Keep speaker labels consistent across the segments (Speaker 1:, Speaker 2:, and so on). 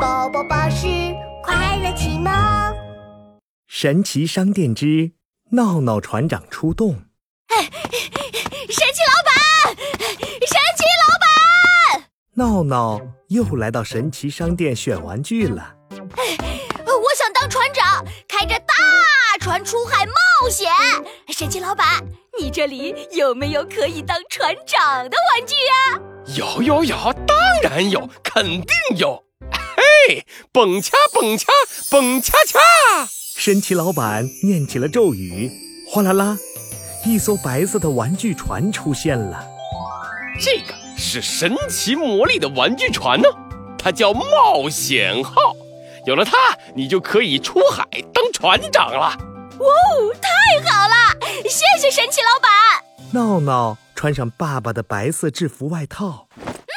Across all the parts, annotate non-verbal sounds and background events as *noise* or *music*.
Speaker 1: 宝宝巴士快乐启蒙。
Speaker 2: 神奇商店之闹闹船长出动。
Speaker 3: 神奇老板，神奇老板！
Speaker 2: 闹闹又来到神奇商店选玩具了。
Speaker 3: 我想当船长，开着大船出海冒险。神奇老板，你这里有没有可以当船长的玩具呀？
Speaker 4: 有有有，当然有，肯定有。嘿，蹦恰蹦恰蹦恰恰！
Speaker 2: 神奇老板念起了咒语，哗啦啦，一艘白色的玩具船出现了。
Speaker 4: 这个是神奇魔力的玩具船呢，它叫冒险号。有了它，你就可以出海当船长了。
Speaker 3: 哇哦，太好了！谢谢神奇老板。
Speaker 2: 闹闹穿上爸爸的白色制服外套。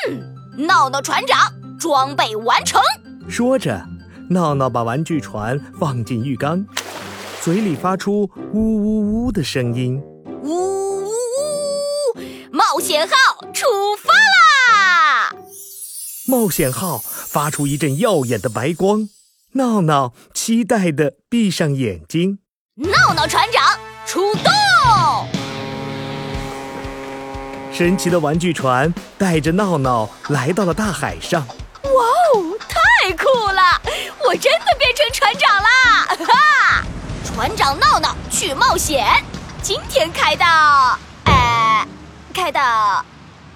Speaker 3: 嗯，闹闹船长装备完成。
Speaker 2: 说着，闹闹把玩具船放进浴缸，嘴里发出呜呜呜的声音。
Speaker 3: 呜呜呜！冒险号出发啦！
Speaker 2: 冒险号发出一阵耀眼的白光，闹闹期待的闭上眼睛。
Speaker 3: 闹闹船长出动！
Speaker 2: 神奇的玩具船带着闹闹来到了大海上。
Speaker 3: 太酷了！我真的变成船长啦！哈，*laughs* 船长闹闹去冒险，今天开到，哎，开到，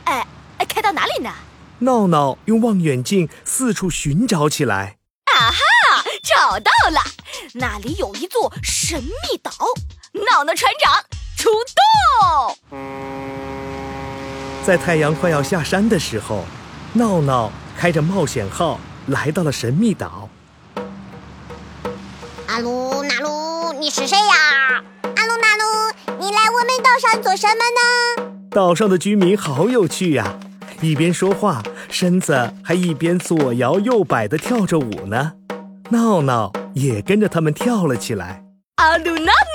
Speaker 3: 哎，开到哪里呢？
Speaker 2: 闹闹用望远镜四处寻找起来。
Speaker 3: 啊哈，找到了！那里有一座神秘岛。闹闹船长出动！
Speaker 2: 在太阳快要下山的时候，闹闹开着冒险号来到了神秘岛。
Speaker 1: 阿鲁纳鲁，你是谁呀？阿鲁纳鲁，你来我们岛上做什么呢？
Speaker 2: 岛上的居民好有趣呀、一边说话，身子还一边左摇右摆的跳着舞呢。闹闹也跟着他们跳了起来。
Speaker 3: 阿鲁纳努，嘿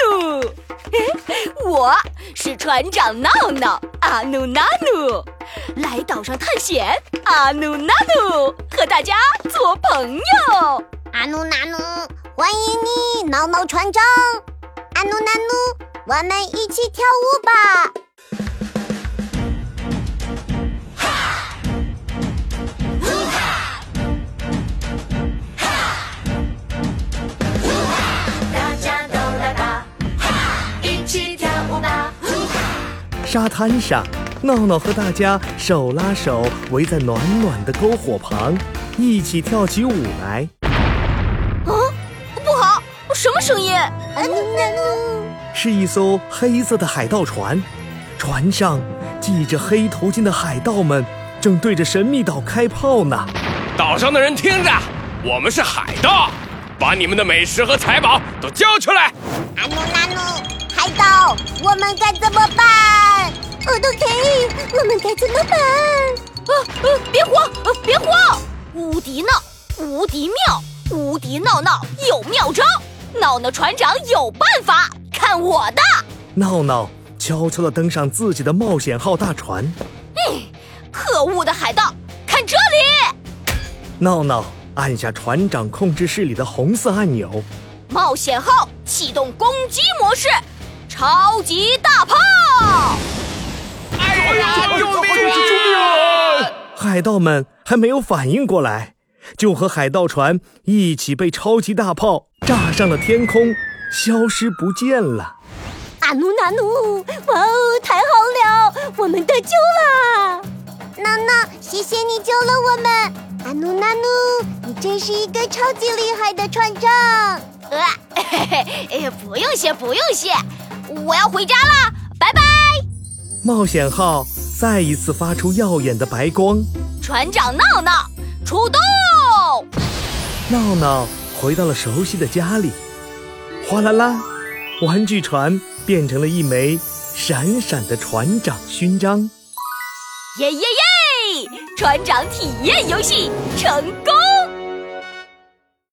Speaker 3: *laughs* 我是船长闹闹，阿努纳努，来岛上探险，阿努纳努，和大家做朋友。
Speaker 1: 阿努纳努，欢迎你，闹闹船长。阿努纳努，我们一起跳舞吧。
Speaker 2: 沙滩上，闹闹和大家手拉手围在暖暖的篝火旁，一起跳起舞来。
Speaker 3: 啊，不好，什么声音？
Speaker 2: 是一艘黑色的海盗船，船上系着黑头巾的海盗们正对着神秘岛开炮呢。
Speaker 4: 岛上的人听着，我们是海盗，把你们的美食和财宝都交出来。
Speaker 1: 海盗，我们该怎么办？我都可以，我们该怎么办？
Speaker 3: 啊啊，别慌，呃，别慌！无敌闹，无敌妙，无敌闹闹有妙招，闹闹船长有办法，看我的！
Speaker 2: 闹闹悄悄地登上自己的冒险号大船。
Speaker 3: 可恶的海盗，看这里！
Speaker 2: 闹闹按下船长控制室里的红色按钮，
Speaker 3: 冒险号启动攻击模式，超级大炮！
Speaker 4: 哎呀，救命啊！
Speaker 2: 海盗们还没有反应过来，就和海盗船一起被超级大炮炸上了天空，消失不见了。
Speaker 1: 阿努纳努，哇哦，太好了，我们得救了！娜娜，谢谢你救了我们。阿努纳努，你真是一个超级厉害的船长。
Speaker 3: 呃，嘿嘿，哎，不用谢，不用谢，我要回家了，拜拜！
Speaker 2: 冒险号再一次发出耀眼的白光，
Speaker 3: 船长闹闹出动！
Speaker 2: 闹闹回到了熟悉的家里。哗啦啦，玩具船变成了一枚闪闪的船长勋章。
Speaker 3: 耶耶耶！船长体验游戏成功！